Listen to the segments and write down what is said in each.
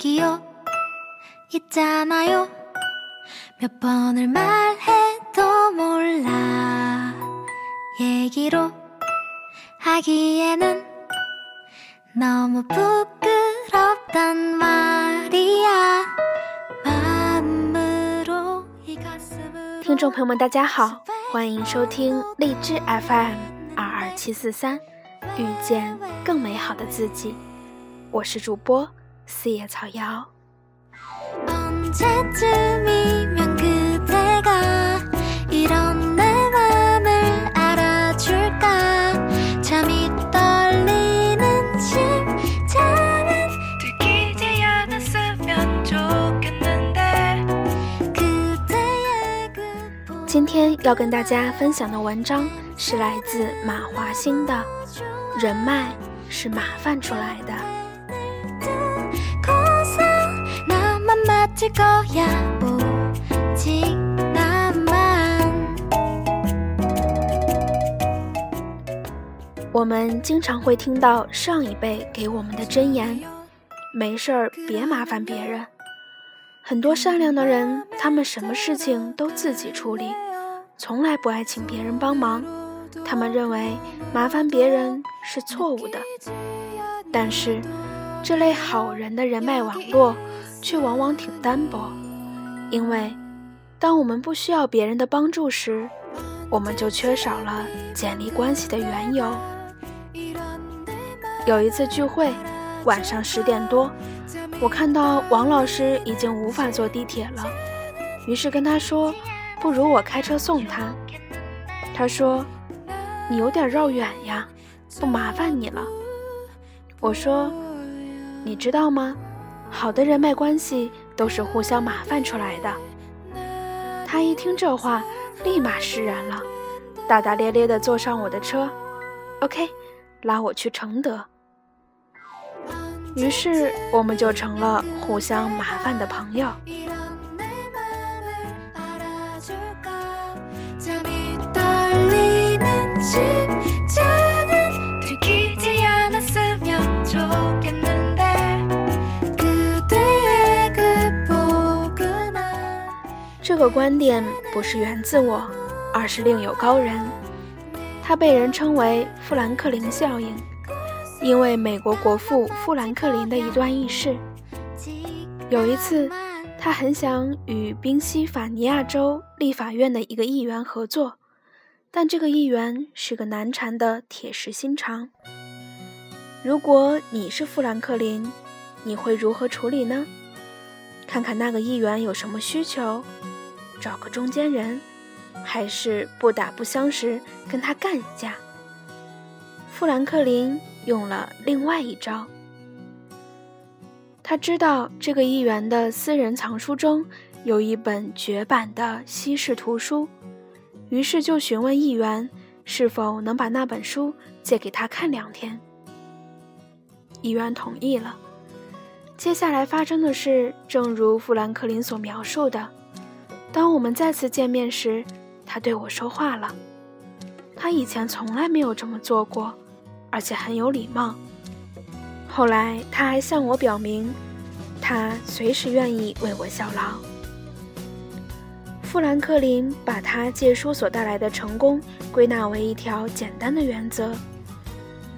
기억있잖아요몇번을말해도몰라얘기로하기에는 너무 부끄럽단 말이야 마음으로 이 가슴을 听众朋友们，大家好，欢迎收听荔枝 FM 二二七四三，遇见更美好的自己。我是主播 四叶草妖。今天要跟大家分享的文章是来自马华兴的，人脉是麻烦出来的。나만 맞을 거야 오직 나만 我们经常会听到上一辈给我们的箴言：没事儿别麻烦别人。很多善良的人，他们什么事情都自己处理，从来不爱请别人帮忙。他们认为麻烦别人是错误的，但是这类好人的人脉网络 却往往挺单薄，因为当我们不需要别人的帮助时，我们就缺少了建立关系的缘由。有一次聚会，晚上十点多，我看到王老师已经无法坐地铁了，于是跟他说：“不如我开车送他。”他说：“你有点绕远呀，不麻烦你了。”我说：“你知道吗？好的人脉关系都是互相麻烦出来的。”他一听这话，立马释然了，大大咧咧地坐上我的车，OK，拉我去承德。于是我们就成了互相麻烦的朋友。个观点不是源自我，而是另有高人。他被人称为富兰克林效应，因为美国国父富兰克林的一段轶事。有一次，他很想与宾夕法尼亚州立法院的一个议员合作，但这个议员是个难缠的铁石心肠。如果你是富兰克林，你会如何处理呢？看看那个议员有什么需求，找个中间人，还是不打不相识跟他干一架？富兰克林用了另外一招。他知道这个议员的私人藏书中有一本绝版的西式图书，于是就询问议员是否能把那本书借给他看两天。议员同意了。接下来发生的事，正如富兰克林所描述的。当我们再次见面时，他对我说话了。他以前从来没有这么做过，而且很有礼貌。后来他还向我表明，他随时愿意为我效劳。富兰克林把他借书所带来的成功归纳为一条简单的原则：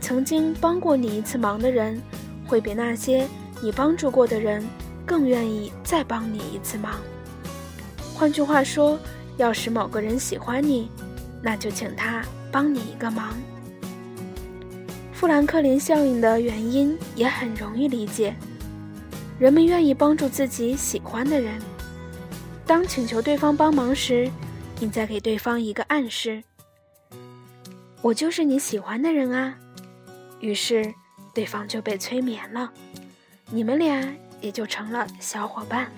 曾经帮过你一次忙的人，会比那些你帮助过的人更愿意再帮你一次忙。换句话说，要使某个人喜欢你，那就请他帮你一个忙。富兰克林效应的原因也很容易理解，人们愿意帮助自己喜欢的人。当请求对方帮忙时，你再给对方一个暗示：“我就是你喜欢的人啊。”于是，对方就被催眠了，你们俩也就成了小伙伴。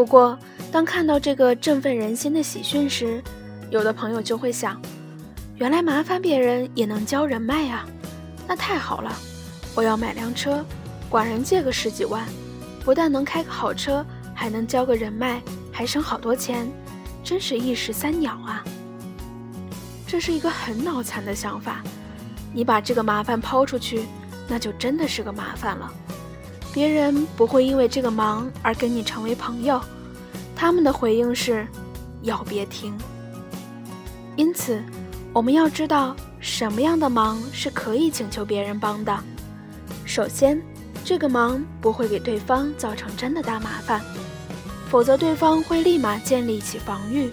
不过，当看到这个振奋人心的喜讯时，有的朋友就会想：原来麻烦别人也能交人脉啊，那太好了！我要买辆车，管人借个十几万，不但能开个好车，还能交个人脉，还省好多钱，真是一石三鸟啊！这是一个很脑残的想法。你把这个麻烦抛出去，那就真的是个麻烦了。别人不会因为这个忙而跟你成为朋友，他们的回应是“要别停”。因此，我们要知道什么样的忙是可以请求别人帮的。首先，这个忙不会给对方造成真的大麻烦，否则对方会立马建立起防御。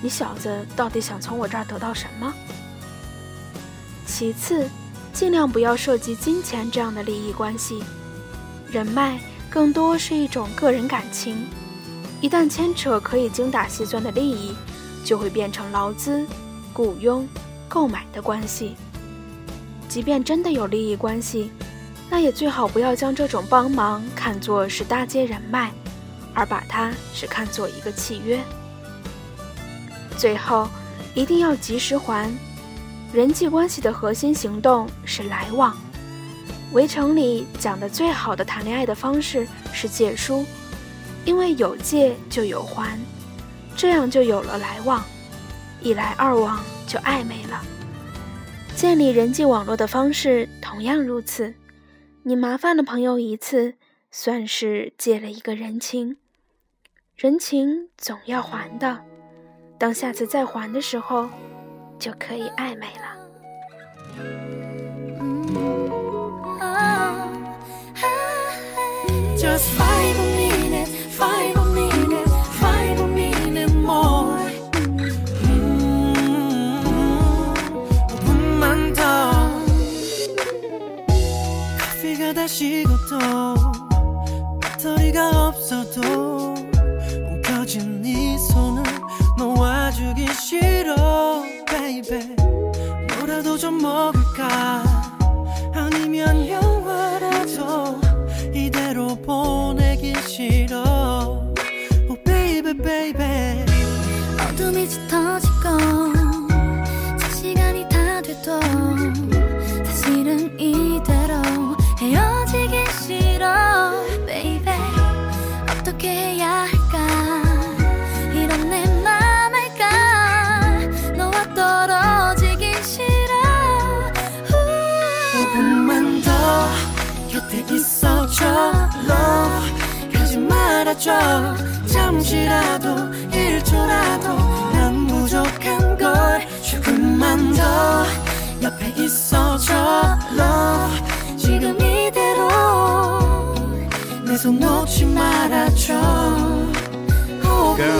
你小子到底想从我这儿得到什么？其次，尽量不要涉及金钱这样的利益关系。人脉更多是一种个人感情，一旦牵扯可以精打细算的利益，就会变成劳资、雇佣、购买的关系。即便真的有利益关系，那也最好不要将这种帮忙看作是搭接人脉，而把它只看作一个契约。最后，一定要及时还。人际关系的核心行动是来往。围城里讲的最好的谈恋爱的方式是借书，因为有借就有还，这样就有了来往，一来二往就暧昧了。建立人际网络的方式同样如此，你麻烦了朋友一次，算是借了一个人情，人情总要还的，当下次再还的时候，就可以暧昧了。 다 식어도 배터리가 없어도 웅켜진 네 손을 놓아주기 싫어, baby. 뭐라도 좀 먹을까? 잠시라도 1초라도 난 부족한 걸 조금만 더 옆에 있어줘 love. 지금 이대로 내 손 놓지 말아줘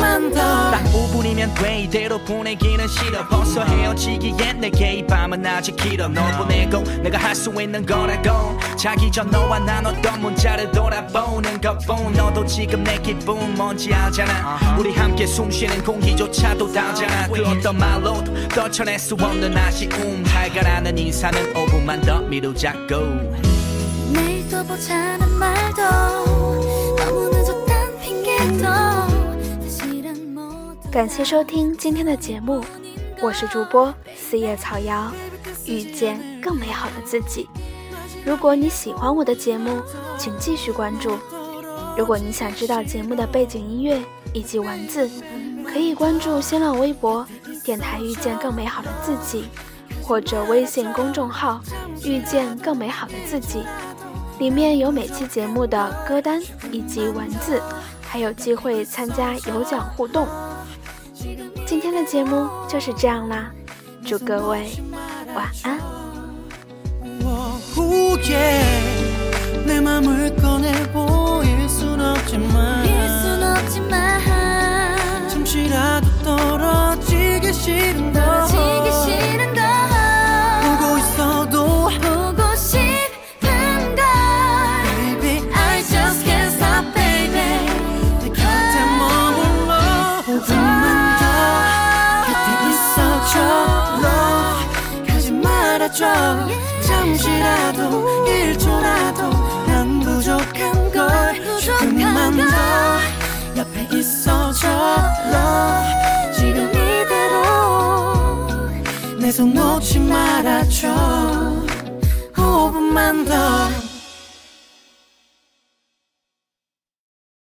조금만 더 딱 5분이면 돼 이대로 보내기는 싫어. 벌써 헤어지기엔 내게 이 밤은 아직 길어. 널 보내고 내가 할 수 있는 거라고. 자기 전 너와 나눴던 문자를 돌아보는 것뿐. 너도 지금 내 기분 뭔지 알잖아. 우리 함께 숨쉬는 공기조차도 다르잖아. 그 어떤 말로도 떨쳐낼 수 없는 아쉬움. 달가라는 인사는 5분만 더 미루자고. 내일도 보자는 말도 너무 늦었단 핑계도 感谢收听今天的节目，我是主播四叶草瑶，遇见更美好的自己。如果你喜欢我的节目，请继续关注。如果你想知道节目的背景音乐以及文字，可以关注新浪微博“电台遇见更美好的自己”，或者微信公众号“遇见更美好的自己”，里面有每期节目的歌单以及文字，还有机会参加有奖互动。今天的节目就是这样啦，祝各位晚安。 내손 놓지 말아줘. 5분만 더